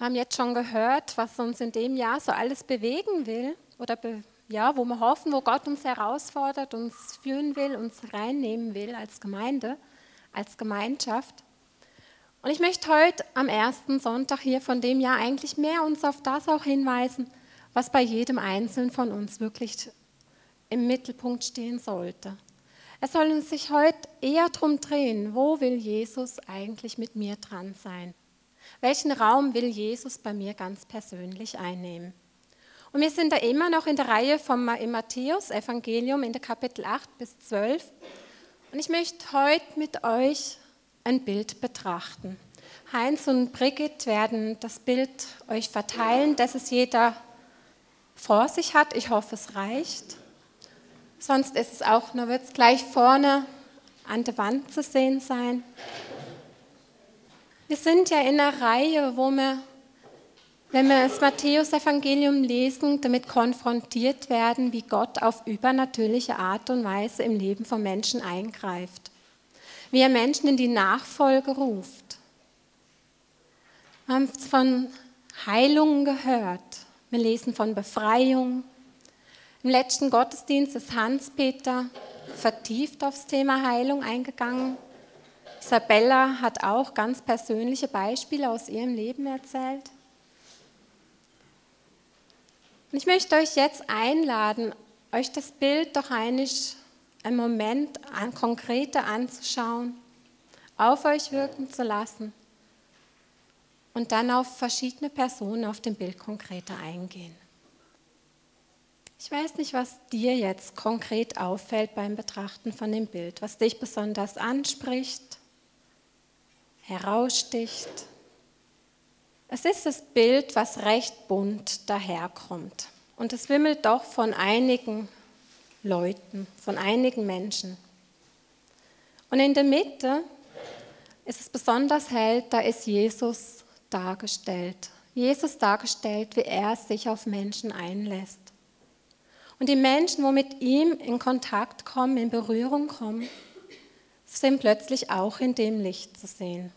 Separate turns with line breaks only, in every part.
Wir haben jetzt schon gehört, was uns in dem Jahr so alles bewegen will oder be ja, wo wir hoffen, wo Gott uns herausfordert, uns führen will, uns reinnehmen will als Gemeinde, als Gemeinschaft. Und ich möchte heute am ersten Sonntag hier von dem Jahr eigentlich mehr uns auf das auch hinweisen, was bei jedem Einzelnen von uns wirklich im Mittelpunkt stehen sollte. Es soll sich heute eher darum drehen, wo will Jesus eigentlich mit mir dran sein? Welchen Raum will Jesus bei mir ganz persönlich einnehmen? Und wir sind da immer noch in der Reihe vom Matthäus Evangelium in der Kapitel 8 bis 12. Und ich möchte heute mit euch ein Bild betrachten. Heinz und Brigitte werden das Bild euch verteilen, dass es jeder vor sich hat. Ich hoffe, es reicht. Sonst ist es auch, nur wird es gleich vorne an der Wand zu sehen sein. Wir sind ja in einer Reihe, wo wir wenn wir das Matthäus-Evangelium lesen, damit konfrontiert werden, wie Gott auf übernatürliche Art und Weise im Leben von Menschen eingreift, wie er Menschen in die Nachfolge ruft. Wir haben von Heilungen gehört, wir lesen von Befreiung. Im letzten Gottesdienst ist Hans-Peter vertieft aufs Thema Heilung eingegangen. Isabella hat auch ganz persönliche Beispiele aus ihrem Leben erzählt. Und ich möchte euch jetzt einladen, euch das Bild doch einig einen Moment an, konkreter anzuschauen, auf euch wirken zu lassen und dann auf verschiedene Personen auf dem Bild konkreter eingehen. Ich weiß nicht, was dir jetzt konkret auffällt beim Betrachten von dem Bild, was dich besonders anspricht, heraussticht. Es ist das Bild, was recht bunt daherkommt. Und es wimmelt doch von einigen Leuten, von einigen Menschen. Und in der Mitte ist es besonders hell, da ist Jesus dargestellt. Jesus dargestellt, wie er sich auf Menschen einlässt. Und die Menschen, wo mit ihm in Kontakt kommen, in Berührung kommen, sind plötzlich auch in dem Licht zu sehen.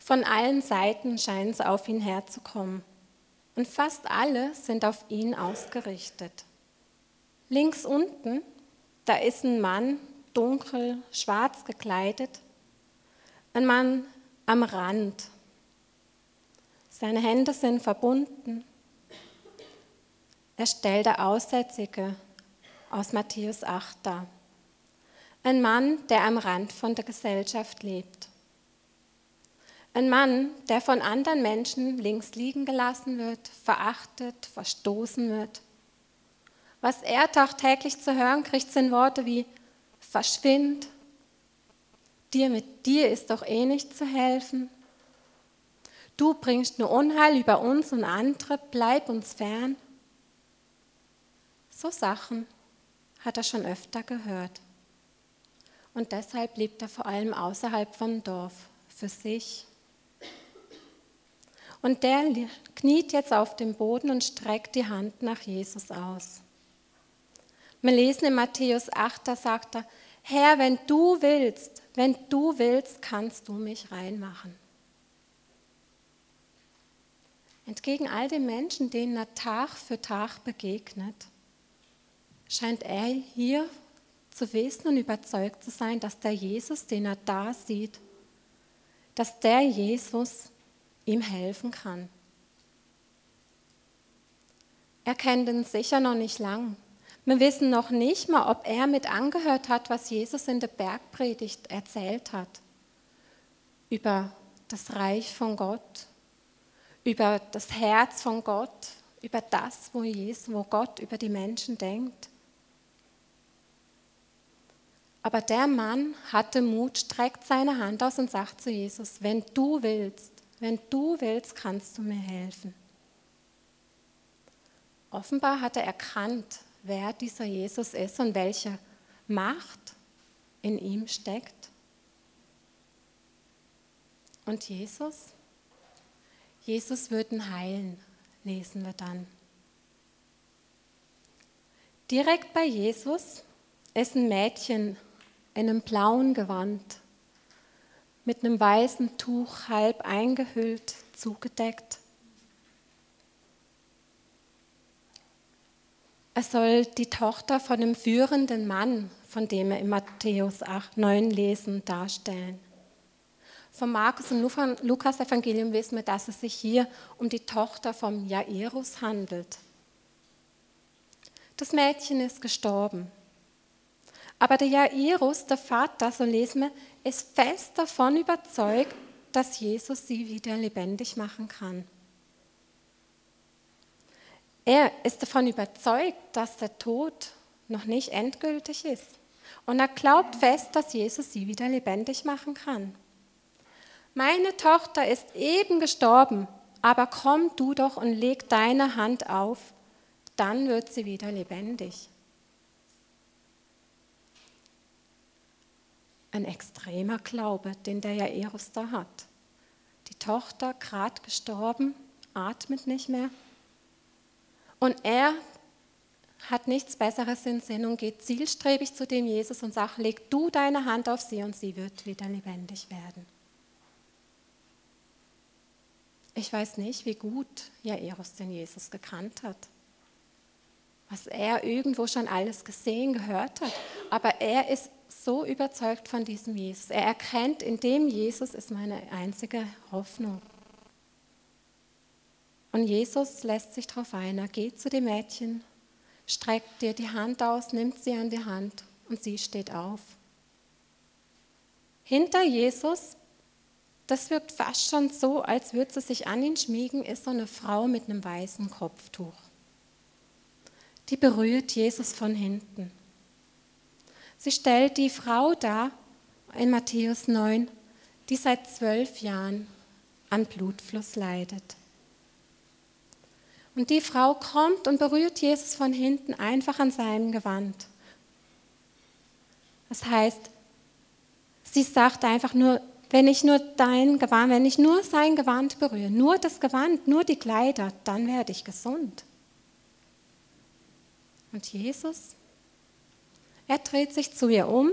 Von allen Seiten scheinen sie auf ihn herzukommen. Und fast alle sind auf ihn ausgerichtet. Links unten, da ist ein Mann, dunkel, schwarz gekleidet. Ein Mann am Rand. Seine Hände sind verbunden. Er stellt der Aussätzige aus Matthäus 8 dar. Ein Mann, der am Rand von der Gesellschaft lebt. Ein Mann, der von anderen Menschen links liegen gelassen wird, verachtet, verstoßen wird. Was er tagtäglich zu hören kriegt, sind Worte wie verschwind, dir mit dir ist doch eh nicht zu helfen. Du bringst nur Unheil über uns und andere, bleib uns fern. So Sachen hat er schon öfter gehört. Und deshalb lebt er vor allem außerhalb vom Dorf, für sich und der kniet jetzt auf dem Boden und streckt die Hand nach Jesus aus. Wir lesen in Matthäus 8, da sagt er, Herr, wenn du willst, wenn du willst, kannst du mich reinmachen. Entgegen all den Menschen, denen er Tag für Tag begegnet, scheint er hier zu wissen und überzeugt zu sein, dass der Jesus, den er da sieht, dass der Jesus ihm helfen kann. Er kennt ihn sicher noch nicht lang. Wir wissen noch nicht mal, ob er mit angehört hat, was Jesus in der Bergpredigt erzählt hat. Über das Reich von Gott, über das Herz von Gott, über das, wo, Jesus, wo Gott über die Menschen denkt. Aber der Mann hatte Mut, streckt seine Hand aus und sagt zu Jesus, wenn du willst, wenn du willst, kannst du mir helfen. Offenbar hat er erkannt, wer dieser Jesus ist und welche Macht in ihm steckt. Und Jesus? Jesus wird ihn heilen, lesen wir dann. Direkt bei Jesus ist ein Mädchen in einem blauen Gewand mit einem weißen Tuch halb eingehüllt zugedeckt. Er soll die Tochter von einem führenden Mann, von dem wir in Matthäus 8, 9 lesen, darstellen. Vom Markus und Lukas Evangelium wissen wir, dass es sich hier um die Tochter vom Jairus handelt. Das Mädchen ist gestorben. Aber der Jairus, der Vater, so lesen wir, ist fest davon überzeugt, dass Jesus sie wieder lebendig machen kann. Er ist davon überzeugt, dass der Tod noch nicht endgültig ist. Und er glaubt fest, dass Jesus sie wieder lebendig machen kann. Meine Tochter ist eben gestorben, aber komm du doch und leg deine Hand auf, dann wird sie wieder lebendig. Ein extremer Glaube, den der Jairus da hat. Die Tochter gerade gestorben, atmet nicht mehr. Und er hat nichts Besseres in Sinn und geht zielstrebig zu dem Jesus und sagt, leg du deine Hand auf sie und sie wird wieder lebendig werden. Ich weiß nicht, wie gut Jairus den Jesus gekannt hat, was er irgendwo schon alles gesehen, gehört hat, aber er ist so überzeugt von diesem Jesus. Er erkennt, in dem Jesus ist meine einzige Hoffnung. Und Jesus lässt sich darauf ein. Er geht zu dem Mädchen, streckt dir die Hand aus, nimmt sie an die Hand und sie steht auf. Hinter Jesus, das wirkt fast schon so, als würde sie sich an ihn schmiegen, ist so eine Frau mit einem weißen Kopftuch. Die berührt Jesus von hinten. Sie stellt die Frau dar in Matthäus 9, die seit zwölf Jahren an Blutfluss leidet. Und die Frau kommt und berührt Jesus von hinten einfach an seinem Gewand. Das heißt, sie sagt einfach nur, wenn ich nur dein Gewand, wenn ich nur sein Gewand berühre, nur das Gewand, nur die Kleider, dann werde ich gesund. Und Jesus, er dreht sich zu ihr um,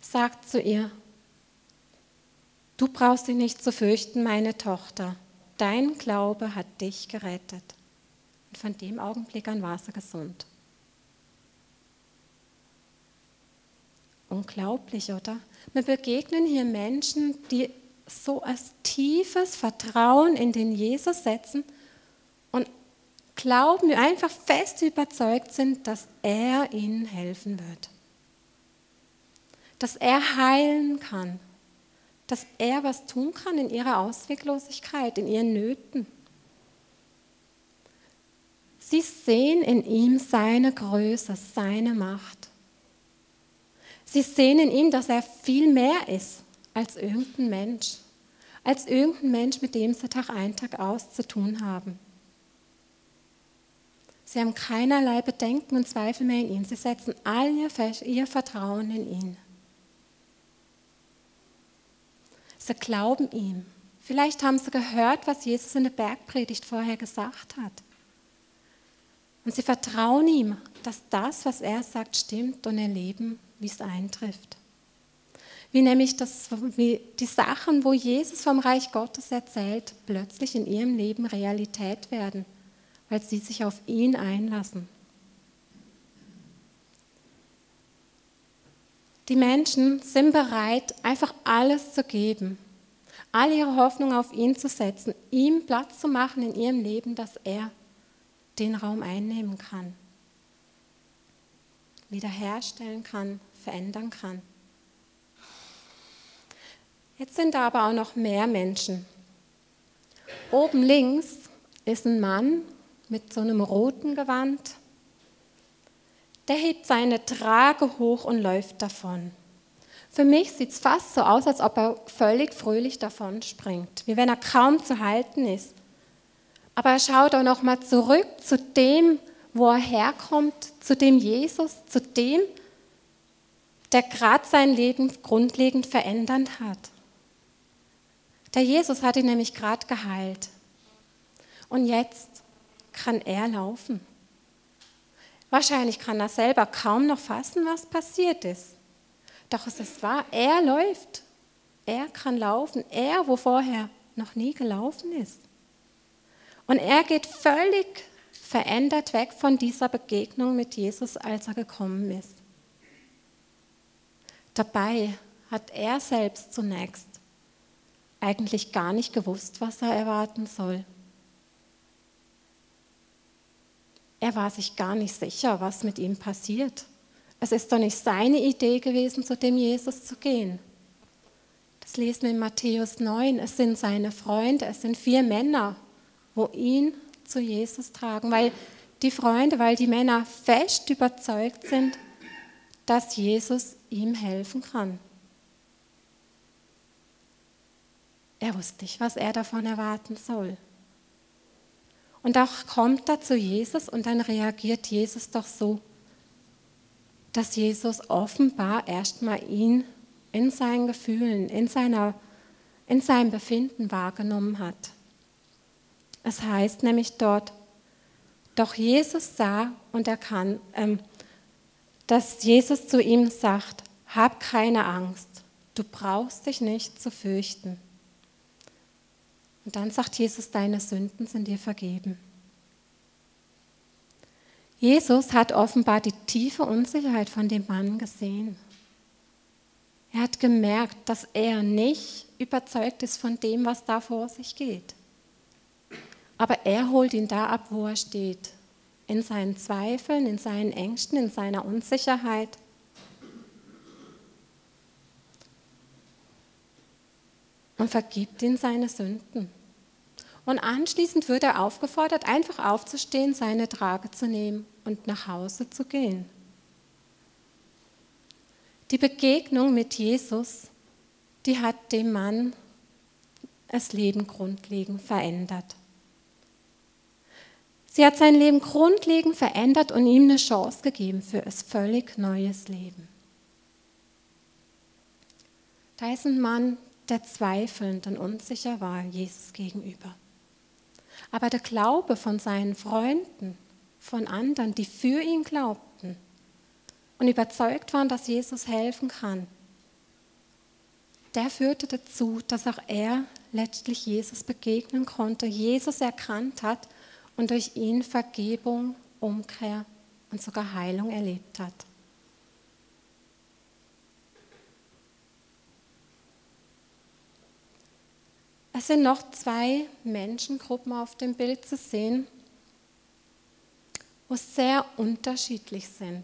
sagt zu ihr, du brauchst dich nicht zu fürchten, meine Tochter dein Glaube hat dich gerettet. Und von dem Augenblick an war sie gesund. Unglaublich, oder? Wir begegnen hier Menschen, die so ein tiefes Vertrauen in den Jesus setzen glauben, einfach fest überzeugt sind, dass er ihnen helfen wird. Dass er heilen kann dass er was tun kann in ihrer Ausweglosigkeit, in ihren Nöten. Sie sehen in ihm seine Größe, seine Macht. Sie sehen in ihm, dass er viel mehr ist als irgendein Mensch, als irgendein Mensch, mit dem sie Tag ein, Tag aus zu tun haben. Sie haben keinerlei Bedenken und Zweifel mehr in ihn. Sie setzen all ihr, ihr Vertrauen in ihn. Sie glauben ihm. Vielleicht haben sie gehört, was Jesus in der Bergpredigt vorher gesagt hat. Und sie vertrauen ihm, dass das, was er sagt, stimmt und erleben, wie es eintrifft. Wie nämlich das, wie die Sachen, wo Jesus vom Reich Gottes erzählt, plötzlich in ihrem Leben Realität werden, weil sie sich auf ihn einlassen. Die Menschen sind bereit, einfach alles zu geben, all ihre Hoffnung auf ihn zu setzen, ihm Platz zu machen in ihrem Leben, dass er den Raum einnehmen kann, wiederherstellen kann, verändern kann. Jetzt sind da aber auch noch mehr Menschen. Oben links ist ein Mann mit so einem roten Gewand, der hebt seine Trage hoch und läuft davon. Für mich sieht es fast so aus, als ob er völlig fröhlich davon springt, wie wenn er kaum zu halten ist. Aber er schaut auch noch mal zurück zu dem, wo er herkommt, zu dem Jesus, zu dem, der gerade sein Leben grundlegend verändert hat. Der Jesus hat ihn nämlich gerade geheilt. Und jetzt kann er laufen. Wahrscheinlich kann er selber kaum noch fassen, was passiert ist. Doch es ist wahr, er läuft. Er kann laufen. Er, wo vorher noch nie gelaufen ist. Und er geht völlig verändert weg von dieser Begegnung mit Jesus, als er gekommen ist. Dabei hat er selbst zunächst eigentlich gar nicht gewusst, was er erwarten soll. Er war sich gar nicht sicher, was mit ihm passiert. Es ist doch nicht seine Idee gewesen, zu dem Jesus zu gehen. Das lesen wir in Matthäus 9. Es sind seine Freunde, es sind vier Männer, wo ihn zu Jesus tragen, weil die Freunde, weil die Männer fest überzeugt sind, dass Jesus ihm helfen kann. Er wusste nicht, was er davon erwarten soll. Und auch kommt er zu Jesus und dann reagiert Jesus doch so, dass Jesus offenbar erstmal ihn in seinen Gefühlen, in, seiner, in seinem Befinden wahrgenommen hat. Es heißt nämlich dort, doch Jesus sah und erkannt, ähm, dass Jesus zu ihm sagt, hab keine Angst, du brauchst dich nicht zu fürchten. Und dann sagt Jesus, deine Sünden sind dir vergeben. Jesus hat offenbar die tiefe Unsicherheit von dem Mann gesehen. Er hat gemerkt, dass er nicht überzeugt ist von dem, was da vor sich geht. Aber er holt ihn da ab, wo er steht. In seinen Zweifeln, in seinen Ängsten, in seiner Unsicherheit. Und vergibt ihm seine Sünden. Und anschließend wird er aufgefordert, einfach aufzustehen, seine Trage zu nehmen und nach Hause zu gehen. Die Begegnung mit Jesus, die hat dem Mann das Leben grundlegend verändert. Sie hat sein Leben grundlegend verändert und ihm eine Chance gegeben für ein völlig neues Leben. Da ist ein Mann, der zweifelnd und unsicher war Jesus gegenüber. Aber der Glaube von seinen Freunden, von anderen, die für ihn glaubten und überzeugt waren, dass Jesus helfen kann, der führte dazu, dass auch er letztlich Jesus begegnen konnte, Jesus erkannt hat und durch ihn Vergebung, Umkehr und sogar Heilung erlebt hat. Es sind noch zwei Menschengruppen auf dem Bild zu sehen, wo sehr unterschiedlich sind.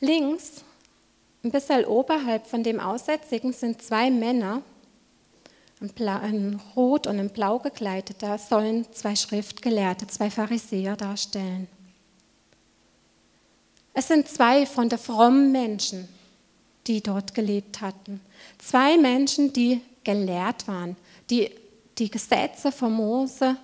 Links, ein bisschen oberhalb von dem Aussätzigen, sind zwei Männer, in Rot und in Blau gekleidet. Da sollen zwei Schriftgelehrte, zwei Pharisäer darstellen. Es sind zwei von der frommen Menschen, die dort gelebt hatten. Zwei Menschen, die gelehrt waren, die die Gesetze von Mose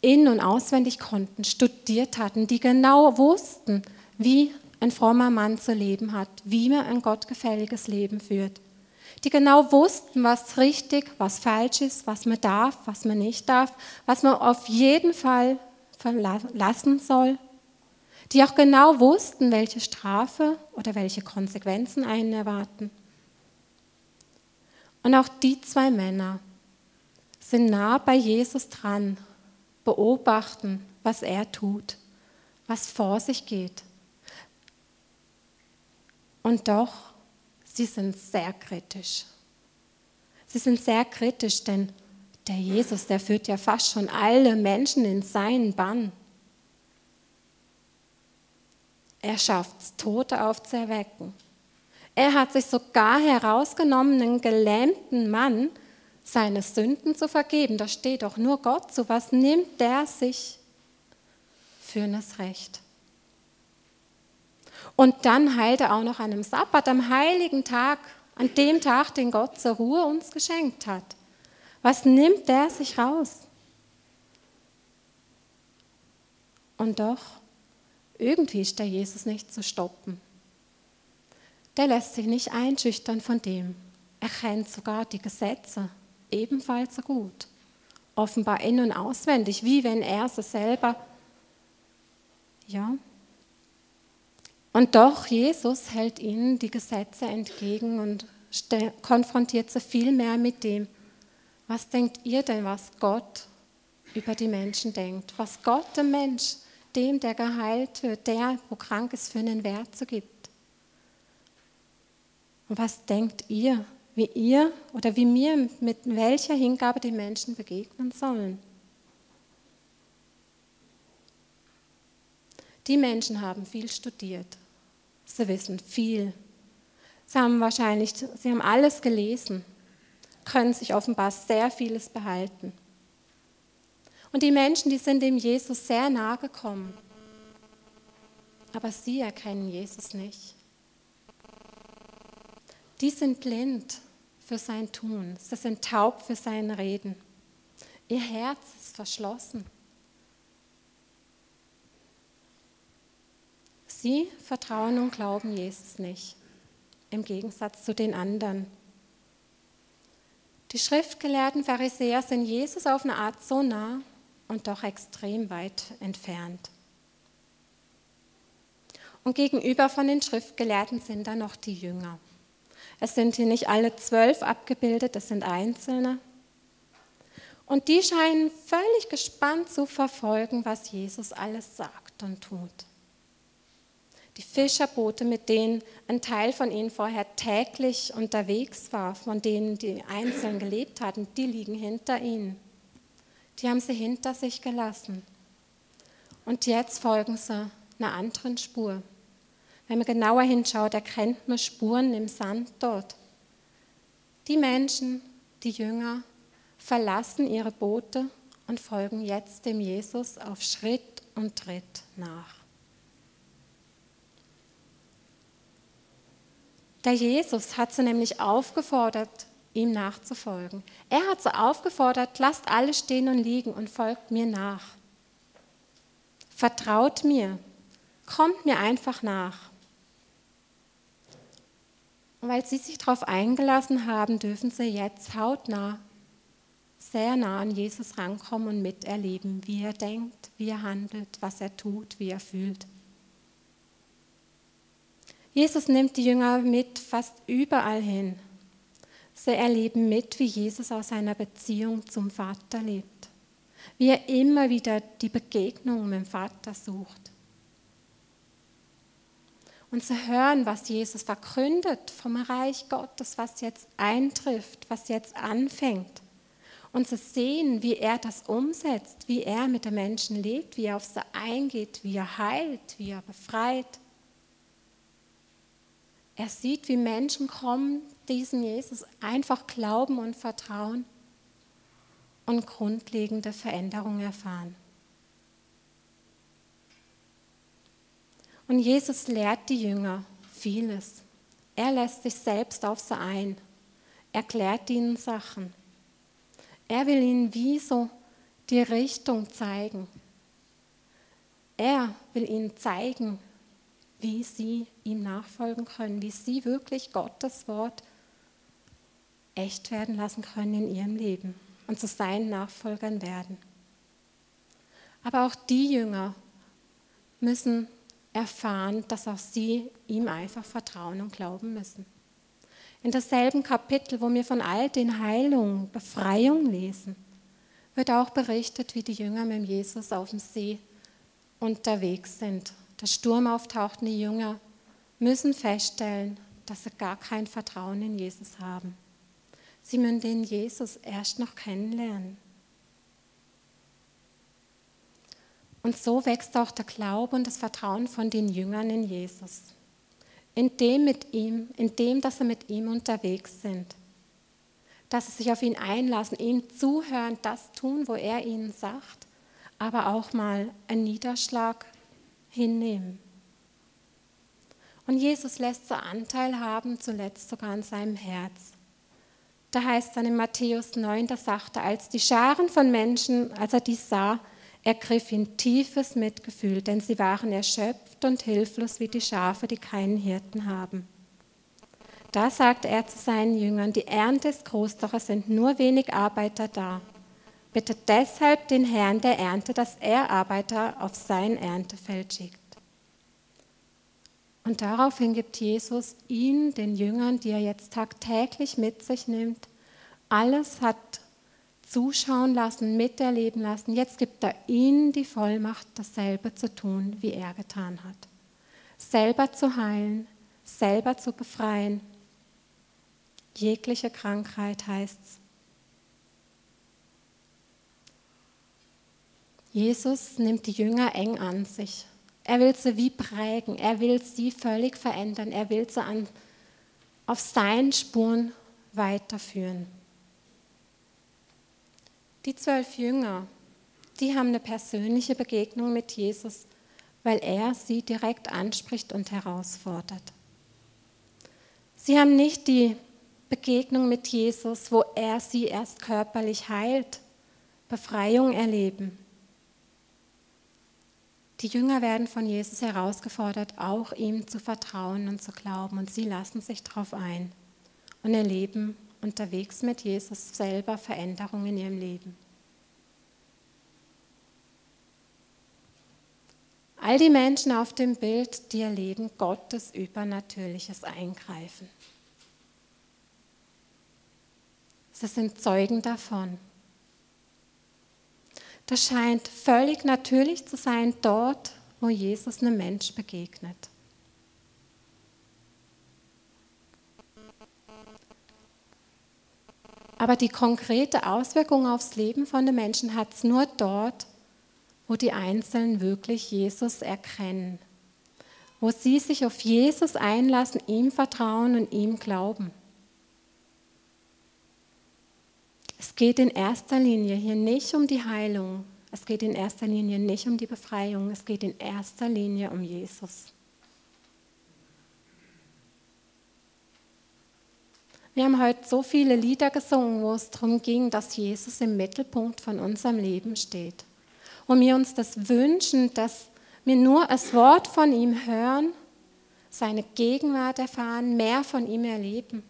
in- und auswendig konnten, studiert hatten, die genau wussten, wie ein frommer Mann zu leben hat, wie man ein gottgefälliges Leben führt. Die genau wussten, was richtig, was falsch ist, was man darf, was man nicht darf, was man auf jeden Fall verlassen soll. Die auch genau wussten, welche Strafe oder welche Konsequenzen einen erwarten. Und auch die zwei Männer sind nah bei Jesus dran, beobachten, was er tut, was vor sich geht. Und doch, sie sind sehr kritisch. Sie sind sehr kritisch, denn der Jesus, der führt ja fast schon alle Menschen in seinen Bann. Er schafft es, Tote aufzuerwecken. Er hat sich sogar herausgenommen, einen gelähmten Mann seine Sünden zu vergeben. Da steht doch nur Gott zu. Was nimmt der sich für das Recht? Und dann heilt er auch noch an einem Sabbat, am heiligen Tag, an dem Tag, den Gott zur Ruhe uns geschenkt hat. Was nimmt der sich raus? Und doch, irgendwie ist der Jesus nicht zu stoppen der lässt sich nicht einschüchtern von dem. Er kennt sogar die Gesetze ebenfalls so gut. Offenbar in- und auswendig, wie wenn er sie selber. Ja. Und doch, Jesus hält ihnen die Gesetze entgegen und konfrontiert sie viel mehr mit dem, Was denkt ihr denn, was Gott über die Menschen denkt? Was Gott dem Mensch, dem, der geheilt wird, der, wo krank ist, für einen Wert zu gibt? Und was denkt ihr, wie ihr oder wie mir mit welcher Hingabe die Menschen begegnen sollen? Die Menschen haben viel studiert. Sie wissen viel. Sie haben wahrscheinlich, sie haben alles gelesen, können sich offenbar sehr vieles behalten. Und die Menschen, die sind dem Jesus sehr nahe gekommen. Aber sie erkennen Jesus nicht. Die sind blind für sein Tun. Sie sind taub für sein Reden. Ihr Herz ist verschlossen. Sie vertrauen und glauben Jesus nicht, im Gegensatz zu den anderen. Die schriftgelehrten Pharisäer sind Jesus auf eine Art so nah und doch extrem weit entfernt. Und gegenüber von den Schriftgelehrten sind da noch die Jünger. Es sind hier nicht alle zwölf abgebildet, es sind Einzelne. Und die scheinen völlig gespannt zu verfolgen, was Jesus alles sagt und tut. Die Fischerboote, mit denen ein Teil von ihnen vorher täglich unterwegs war, von denen die einzeln gelebt hatten, die liegen hinter ihnen. Die haben sie hinter sich gelassen. Und jetzt folgen sie einer anderen Spur. Wenn man genauer hinschaut, erkennt man Spuren im Sand dort. Die Menschen, die Jünger, verlassen ihre Boote und folgen jetzt dem Jesus auf Schritt und Tritt nach. Der Jesus hat sie nämlich aufgefordert, ihm nachzufolgen. Er hat sie aufgefordert, lasst alles stehen und liegen und folgt mir nach. Vertraut mir, kommt mir einfach nach. Und weil sie sich darauf eingelassen haben, dürfen sie jetzt hautnah, sehr nah an Jesus rankommen und miterleben, wie er denkt, wie er handelt, was er tut, wie er fühlt. Jesus nimmt die Jünger mit fast überall hin. Sie erleben mit, wie Jesus aus seiner Beziehung zum Vater lebt, wie er immer wieder die Begegnung mit dem Vater sucht und zu hören, was Jesus verkündet vom Reich Gottes, was jetzt eintrifft, was jetzt anfängt. Und zu sehen, wie er das umsetzt, wie er mit den Menschen lebt, wie er auf sie eingeht, wie er heilt, wie er befreit. Er sieht, wie Menschen kommen, diesem Jesus einfach glauben und vertrauen und grundlegende Veränderungen erfahren. Und Jesus lehrt die Jünger vieles. Er lässt sich selbst auf sie ein, erklärt ihnen Sachen. Er will ihnen wie so die Richtung zeigen. Er will ihnen zeigen, wie sie ihm nachfolgen können, wie sie wirklich Gottes Wort echt werden lassen können in ihrem Leben und zu seinen Nachfolgern werden. Aber auch die Jünger müssen erfahren, dass auch sie ihm einfach vertrauen und glauben müssen. In dasselben Kapitel, wo wir von all den Heilungen, Befreiung lesen, wird auch berichtet, wie die Jünger mit Jesus auf dem See unterwegs sind. Der Sturm auftaucht die Jünger müssen feststellen, dass sie gar kein Vertrauen in Jesus haben. Sie müssen den Jesus erst noch kennenlernen. Und so wächst auch der Glaube und das Vertrauen von den Jüngern in Jesus. In dem mit ihm, in dem, dass sie mit ihm unterwegs sind. Dass sie sich auf ihn einlassen, ihm zuhören, das tun, wo er ihnen sagt, aber auch mal einen Niederschlag hinnehmen. Und Jesus lässt so Anteil haben, zuletzt sogar an seinem Herz. Da heißt dann in Matthäus 9, da sagte er, als die Scharen von Menschen, als er dies sah, ergriff ihn tiefes Mitgefühl, denn sie waren erschöpft und hilflos wie die Schafe, die keinen Hirten haben. Da sagte er zu seinen Jüngern, die Ernte ist groß, doch es sind nur wenig Arbeiter da. Bitte deshalb den Herrn der Ernte, dass er Arbeiter auf sein Erntefeld schickt. Und daraufhin gibt Jesus ihnen, den Jüngern, die er jetzt tagtäglich mit sich nimmt, alles hat zuschauen lassen, miterleben lassen. Jetzt gibt er ihnen die Vollmacht, dasselbe zu tun, wie er getan hat. Selber zu heilen, selber zu befreien. Jegliche Krankheit heißt es. Jesus nimmt die Jünger eng an sich. Er will sie wie prägen, er will sie völlig verändern, er will sie an, auf seinen Spuren weiterführen. Die zwölf Jünger, die haben eine persönliche Begegnung mit Jesus, weil er sie direkt anspricht und herausfordert. Sie haben nicht die Begegnung mit Jesus, wo er sie erst körperlich heilt, Befreiung erleben. Die Jünger werden von Jesus herausgefordert, auch ihm zu vertrauen und zu glauben. Und sie lassen sich darauf ein und erleben unterwegs mit Jesus selber Veränderungen in ihrem Leben. All die Menschen auf dem Bild, die erleben Gottes übernatürliches Eingreifen. Sie sind Zeugen davon. Das scheint völlig natürlich zu sein dort, wo Jesus einem Mensch begegnet. Aber die konkrete Auswirkung aufs Leben von den Menschen hat es nur dort, wo die Einzelnen wirklich Jesus erkennen, wo sie sich auf Jesus einlassen, ihm vertrauen und ihm glauben. Es geht in erster Linie hier nicht um die Heilung, es geht in erster Linie nicht um die Befreiung, es geht in erster Linie um Jesus. Wir haben heute so viele Lieder gesungen, wo es darum ging, dass Jesus im Mittelpunkt von unserem Leben steht. Und wir uns das wünschen, dass wir nur das Wort von ihm hören, seine Gegenwart erfahren, mehr von ihm erleben.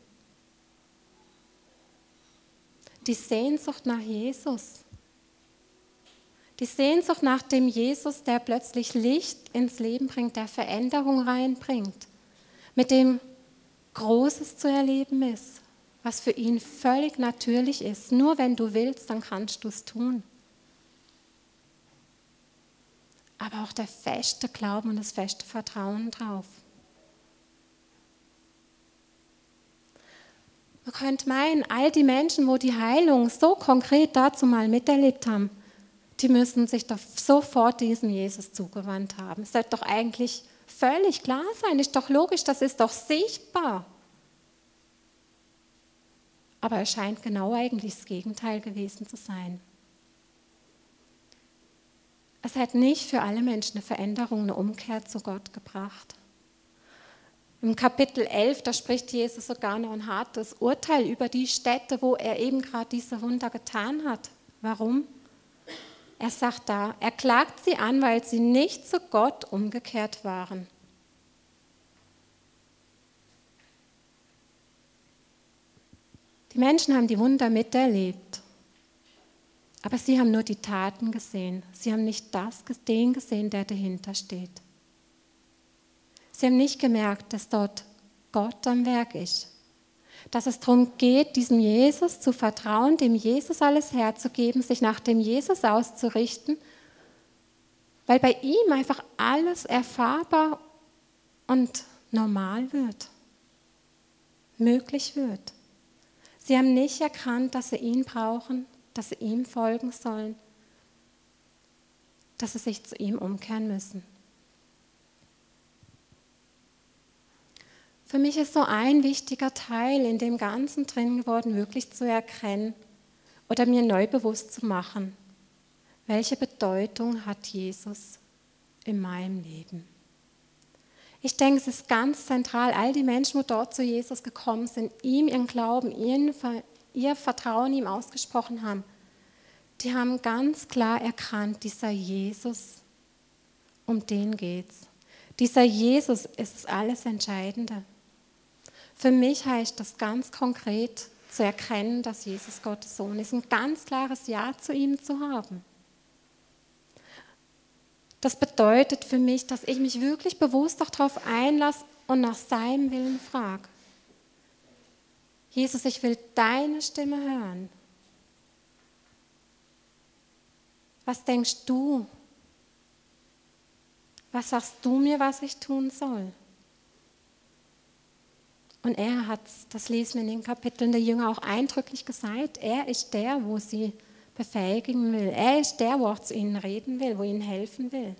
Die Sehnsucht nach Jesus. Die Sehnsucht nach dem Jesus, der plötzlich Licht ins Leben bringt, der Veränderung reinbringt, mit dem Großes zu erleben ist, was für ihn völlig natürlich ist. Nur wenn du willst, dann kannst du es tun. Aber auch der feste Glauben und das feste Vertrauen drauf. Man könnte meinen, all die Menschen, wo die Heilung so konkret dazu mal miterlebt haben, die müssen sich doch sofort diesem Jesus zugewandt haben. Es sollte doch eigentlich völlig klar sein, ist doch logisch, das ist doch sichtbar. Aber es scheint genau eigentlich das Gegenteil gewesen zu sein. Es hat nicht für alle Menschen eine Veränderung, eine Umkehr zu Gott gebracht. Im Kapitel 11, da spricht Jesus sogar noch ein hartes Urteil über die Städte, wo er eben gerade diese Wunder getan hat. Warum? Er sagt da, er klagt sie an, weil sie nicht zu Gott umgekehrt waren. Die Menschen haben die Wunder miterlebt, aber sie haben nur die Taten gesehen. Sie haben nicht das, den gesehen, der dahinter steht. Sie haben nicht gemerkt, dass dort Gott am Werk ist. Dass es darum geht, diesem Jesus zu vertrauen, dem Jesus alles herzugeben, sich nach dem Jesus auszurichten, weil bei ihm einfach alles erfahrbar und normal wird, möglich wird. Sie haben nicht erkannt, dass sie ihn brauchen, dass sie ihm folgen sollen, dass sie sich zu ihm umkehren müssen. Für mich ist so ein wichtiger Teil in dem Ganzen drin geworden, wirklich zu erkennen oder mir neu bewusst zu machen, welche Bedeutung hat Jesus in meinem Leben. Ich denke, es ist ganz zentral, all die Menschen, die dort zu Jesus gekommen sind, ihm ihren Glauben, ihr Vertrauen ihm ausgesprochen haben, die haben ganz klar erkannt, dieser Jesus, um den geht's. Dieser Jesus ist alles Entscheidende. Für mich heißt das ganz konkret zu erkennen, dass Jesus Gottes Sohn ist, ein ganz klares Ja zu ihm zu haben. Das bedeutet für mich, dass ich mich wirklich bewusst darauf einlasse und nach seinem Willen frage. Jesus, ich will deine Stimme hören. Was denkst du? Was sagst du mir, was ich tun soll? Und er hat, das lesen wir in den Kapiteln der Jünger auch eindrücklich gesagt, er ist der, wo sie befähigen will. Er ist der, wo auch zu ihnen reden will, wo ihnen helfen will.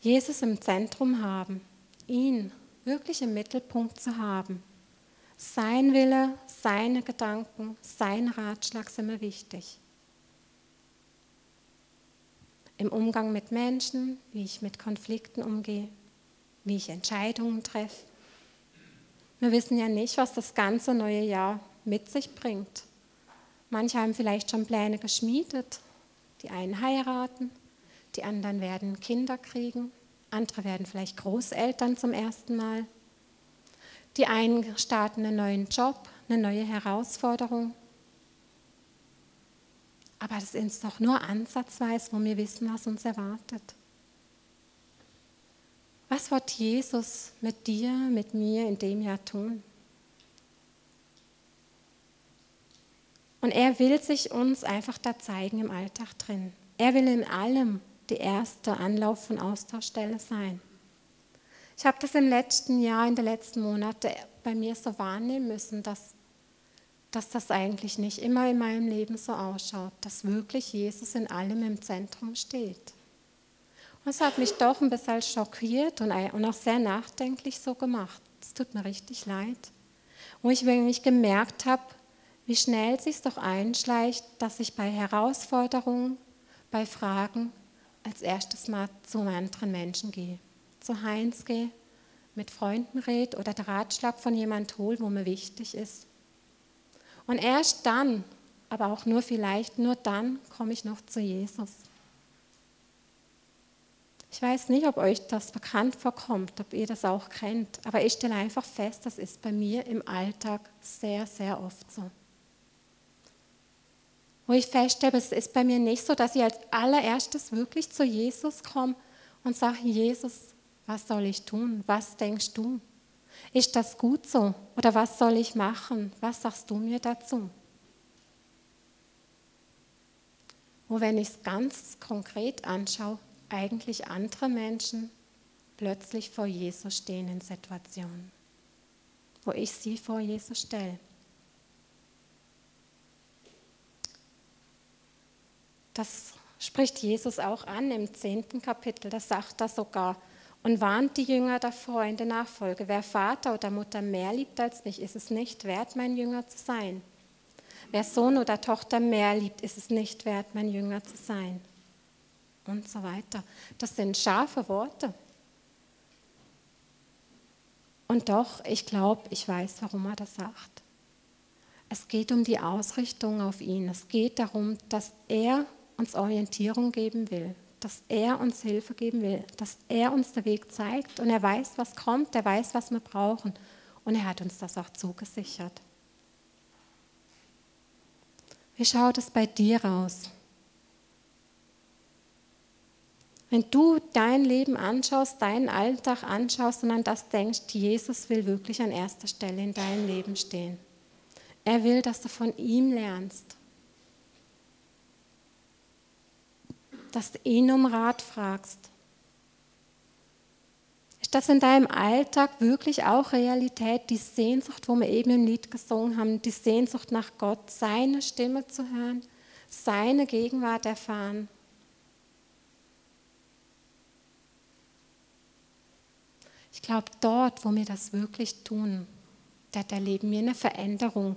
Jesus im Zentrum haben, ihn wirklich im Mittelpunkt zu haben. Sein Wille, seine Gedanken, sein Ratschlag sind mir wichtig. Im Umgang mit Menschen, wie ich mit Konflikten umgehe, wie ich Entscheidungen treffe. Wir wissen ja nicht, was das ganze neue Jahr mit sich bringt. Manche haben vielleicht schon Pläne geschmiedet. Die einen heiraten, die anderen werden Kinder kriegen, andere werden vielleicht Großeltern zum ersten Mal. Die einen starten einen neuen Job, eine neue Herausforderung. Aber das ist doch nur ansatzweise, wo wir wissen, was uns erwartet. Was wird Jesus mit dir, mit mir in dem Jahr tun? Und er will sich uns einfach da zeigen im Alltag drin. Er will in allem die erste Anlauf- und Austauschstelle sein. Ich habe das im letzten Jahr, in den letzten Monaten bei mir so wahrnehmen müssen, dass, dass das eigentlich nicht immer in meinem Leben so ausschaut, dass wirklich Jesus in allem im Zentrum steht. Es hat mich doch ein bisschen schockiert und auch sehr nachdenklich so gemacht. Es tut mir richtig leid. Wo ich wirklich gemerkt habe, wie schnell sich doch einschleicht, dass ich bei Herausforderungen, bei Fragen als erstes mal zu anderen Menschen gehe. Zu Heinz gehe, mit Freunden rede oder den Ratschlag von jemand hole, wo mir wichtig ist. Und erst dann, aber auch nur vielleicht, nur dann komme ich noch zu Jesus. Ich weiß nicht, ob euch das bekannt vorkommt, ob ihr das auch kennt, aber ich stelle einfach fest, das ist bei mir im Alltag sehr, sehr oft so. Wo ich feststelle, es ist bei mir nicht so, dass ich als allererstes wirklich zu Jesus komme und sage, Jesus, was soll ich tun? Was denkst du? Ist das gut so? Oder was soll ich machen? Was sagst du mir dazu? Wo, wenn ich es ganz konkret anschaue, eigentlich andere Menschen plötzlich vor Jesus stehen in Situationen, wo ich sie vor Jesus stelle. Das spricht Jesus auch an im zehnten Kapitel, das sagt er sogar und warnt die Jünger davor in der Nachfolge. Wer Vater oder Mutter mehr liebt als mich, ist es nicht wert, mein Jünger zu sein. Wer Sohn oder Tochter mehr liebt, ist es nicht wert, mein Jünger zu sein und so weiter. Das sind scharfe Worte. Und doch, ich glaube, ich weiß, warum er das sagt. Es geht um die Ausrichtung auf ihn. Es geht darum, dass er uns Orientierung geben will, dass er uns Hilfe geben will, dass er uns den Weg zeigt und er weiß, was kommt, er weiß, was wir brauchen und er hat uns das auch zugesichert. Wie schaut es bei dir aus? Wenn du dein Leben anschaust, deinen Alltag anschaust und an das denkst, Jesus will wirklich an erster Stelle in deinem Leben stehen. Er will, dass du von ihm lernst. Dass du ihn um Rat fragst. Ist das in deinem Alltag wirklich auch Realität, die Sehnsucht, wo wir eben im Lied gesungen haben, die Sehnsucht nach Gott, seine Stimme zu hören, seine Gegenwart erfahren? Ich glaube, dort, wo wir das wirklich tun, da erleben wir eine Veränderung,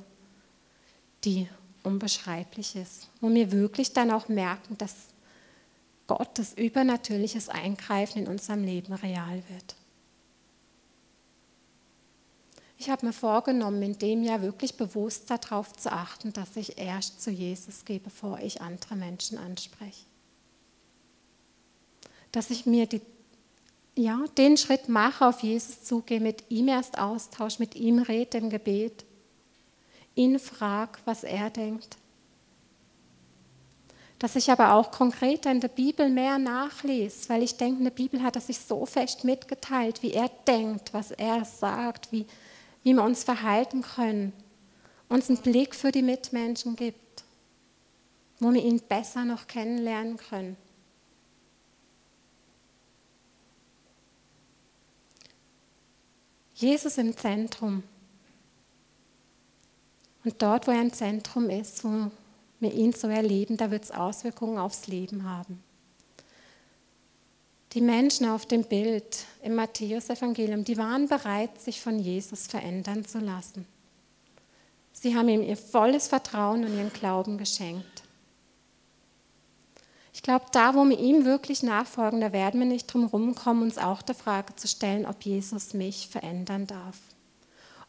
die unbeschreiblich ist, wo wir wirklich dann auch merken, dass Gottes übernatürliches Eingreifen in unserem Leben real wird. Ich habe mir vorgenommen, in dem Jahr wirklich bewusst darauf zu achten, dass ich erst zu Jesus gehe, bevor ich andere Menschen anspreche. Dass ich mir die ja, den Schritt mache, auf Jesus zugehe, mit ihm erst austausche, mit ihm rede im Gebet, ihn frag, was er denkt. Dass ich aber auch konkreter in der Bibel mehr nachlese, weil ich denke, in der Bibel hat er sich so fest mitgeteilt, wie er denkt, was er sagt, wie, wie wir uns verhalten können, uns einen Blick für die Mitmenschen gibt. wo wir ihn besser noch kennenlernen können. Jesus im Zentrum. Und dort, wo er im Zentrum ist, wo wir ihn so erleben, da wird es Auswirkungen aufs Leben haben. Die Menschen auf dem Bild im Matthäusevangelium, die waren bereit, sich von Jesus verändern zu lassen. Sie haben ihm ihr volles Vertrauen und ihren Glauben geschenkt. Ich glaube, da, wo wir ihm wirklich nachfolgen, da werden wir nicht drum rumkommen, uns auch der Frage zu stellen, ob Jesus mich verändern darf.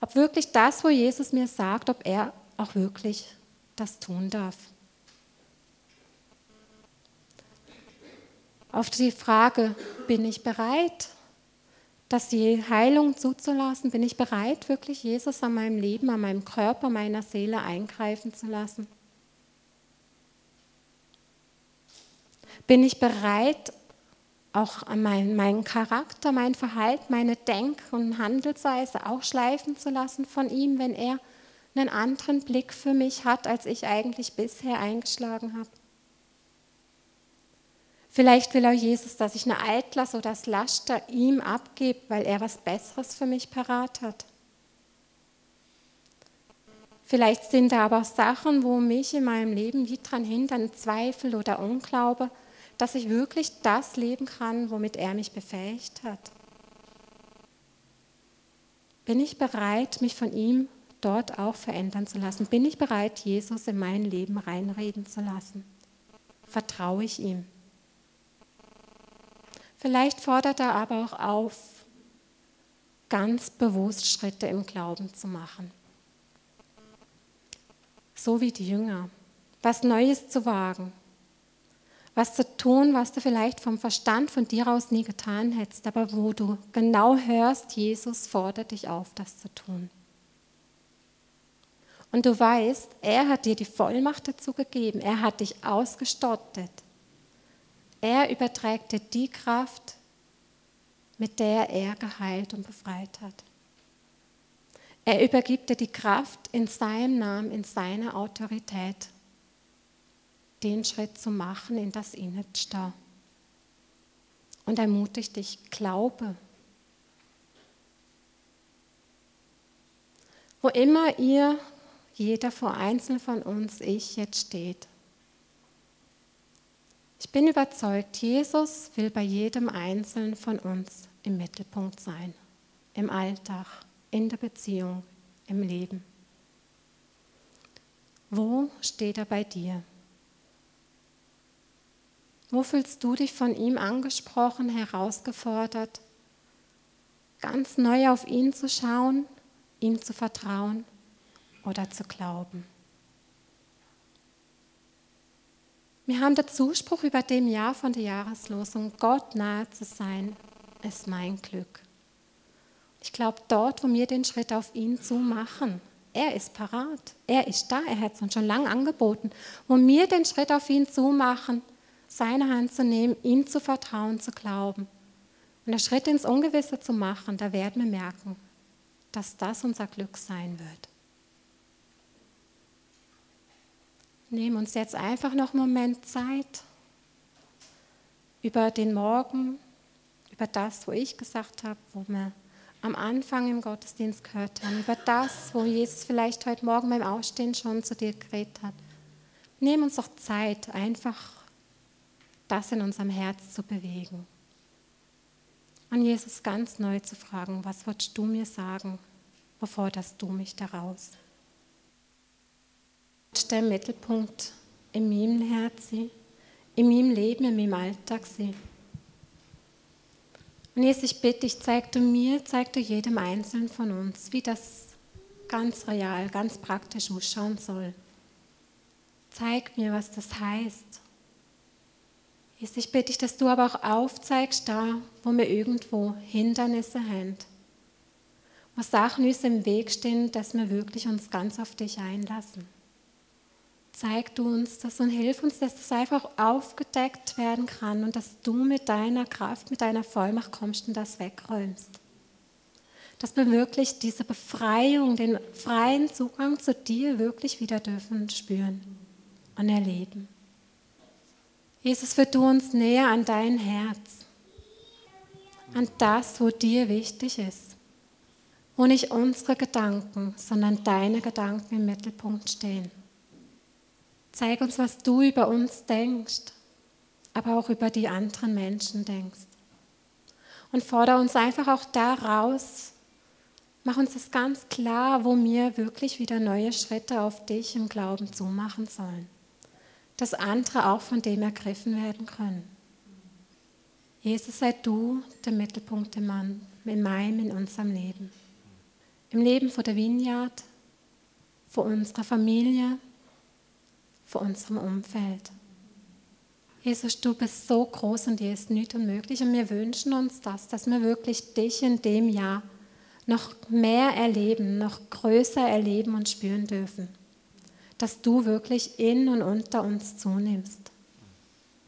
Ob wirklich das, wo Jesus mir sagt, ob er auch wirklich das tun darf. Auf die Frage, bin ich bereit, dass die Heilung zuzulassen? Bin ich bereit, wirklich Jesus an meinem Leben, an meinem Körper, meiner Seele eingreifen zu lassen? Bin ich bereit, auch meinen, meinen Charakter, mein Verhalten, meine Denk- und Handelsweise auch schleifen zu lassen von ihm, wenn er einen anderen Blick für mich hat, als ich eigentlich bisher eingeschlagen habe? Vielleicht will auch Jesus, dass ich eine Altlast oder das Laster ihm abgebe, weil er was Besseres für mich parat hat. Vielleicht sind da aber auch Sachen, wo mich in meinem Leben wie dran hindern, Zweifel oder Unglaube, dass ich wirklich das leben kann, womit er mich befähigt hat. Bin ich bereit, mich von ihm dort auch verändern zu lassen? Bin ich bereit, Jesus in mein Leben reinreden zu lassen? Vertraue ich ihm? Vielleicht fordert er aber auch auf, ganz bewusst Schritte im Glauben zu machen. So wie die Jünger. Was Neues zu wagen. Was zu tun, was du vielleicht vom Verstand von dir aus nie getan hättest, aber wo du genau hörst, Jesus fordert dich auf, das zu tun. Und du weißt, er hat dir die Vollmacht dazu gegeben, er hat dich ausgestattet. Er überträgt dir die Kraft, mit der er geheilt und befreit hat. Er übergibt dir die Kraft in seinem Namen, in seiner Autorität, den Schritt zu machen in das Innenste. Und ermutigt dich, glaube. Wo immer ihr, jeder vor einzeln von uns, ich jetzt steht, ich bin überzeugt, Jesus will bei jedem Einzelnen von uns im Mittelpunkt sein, im Alltag, in der Beziehung, im Leben. Wo steht er bei dir? Wo fühlst du dich von ihm angesprochen, herausgefordert, ganz neu auf ihn zu schauen, ihm zu vertrauen oder zu glauben? Wir haben den Zuspruch über dem Jahr von der Jahreslosung, Gott nahe zu sein, ist mein Glück. Ich glaube, dort, wo wir den Schritt auf ihn zu machen, er ist parat, er ist da, er hat es uns schon lange angeboten, wo wir den Schritt auf ihn zu machen, seine Hand zu nehmen, ihm zu vertrauen, zu glauben und der Schritt ins Ungewisse zu machen, da werden wir merken, dass das unser Glück sein wird. Nehmen uns jetzt einfach noch einen Moment Zeit über den Morgen, über das, wo ich gesagt habe, wo wir am Anfang im Gottesdienst gehört haben, über das, wo Jesus vielleicht heute Morgen beim Aufstehen schon zu dir geredet hat. Nehmen uns doch Zeit, einfach das in unserem Herz zu bewegen. Und Jesus ganz neu zu fragen, was würdest du mir sagen? Wovor das du mich daraus? der Mittelpunkt in meinem Herzen, in meinem Leben, in meinem Alltag sein. Und Jesus, ich bitte dich, zeig du mir, zeig du jedem Einzelnen von uns, wie das ganz real, ganz praktisch ausschauen soll. Zeig mir, was das heißt. Jesus, ich bitte dich, dass du aber auch aufzeigst, da, wo wir irgendwo Hindernisse haben, wo Sachen uns im Weg stehen, dass wir wirklich uns ganz auf dich einlassen zeig du uns das und hilf uns, dass das einfach aufgedeckt werden kann und dass du mit deiner Kraft, mit deiner Vollmacht kommst und das wegräumst. Dass wir wirklich diese Befreiung, den freien Zugang zu dir wirklich wieder dürfen spüren und erleben. Jesus, führ du uns näher an dein Herz, an das, wo dir wichtig ist, wo nicht unsere Gedanken, sondern deine Gedanken im Mittelpunkt stehen. Zeig uns, was du über uns denkst, aber auch über die anderen Menschen denkst. Und fordere uns einfach auch da raus, mach uns das ganz klar, wo wir wirklich wieder neue Schritte auf dich im Glauben zumachen sollen dass andere auch von dem ergriffen werden können. Jesus, sei du der Mittelpunkt im Mann, in meinem, in unserem Leben. Im Leben von der Vineyard, von unserer Familie, von unserem Umfeld. Jesus, du bist so groß und dir ist nichts unmöglich und wir wünschen uns das, dass wir wirklich dich in dem Jahr noch mehr erleben, noch größer erleben und spüren dürfen dass du wirklich in und unter uns zunimmst.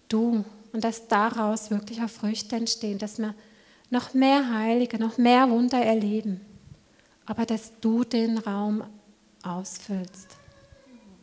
Du. Und dass daraus wirklich auch Früchte entstehen, dass wir noch mehr Heilige, noch mehr Wunder erleben. Aber dass du den Raum ausfüllst.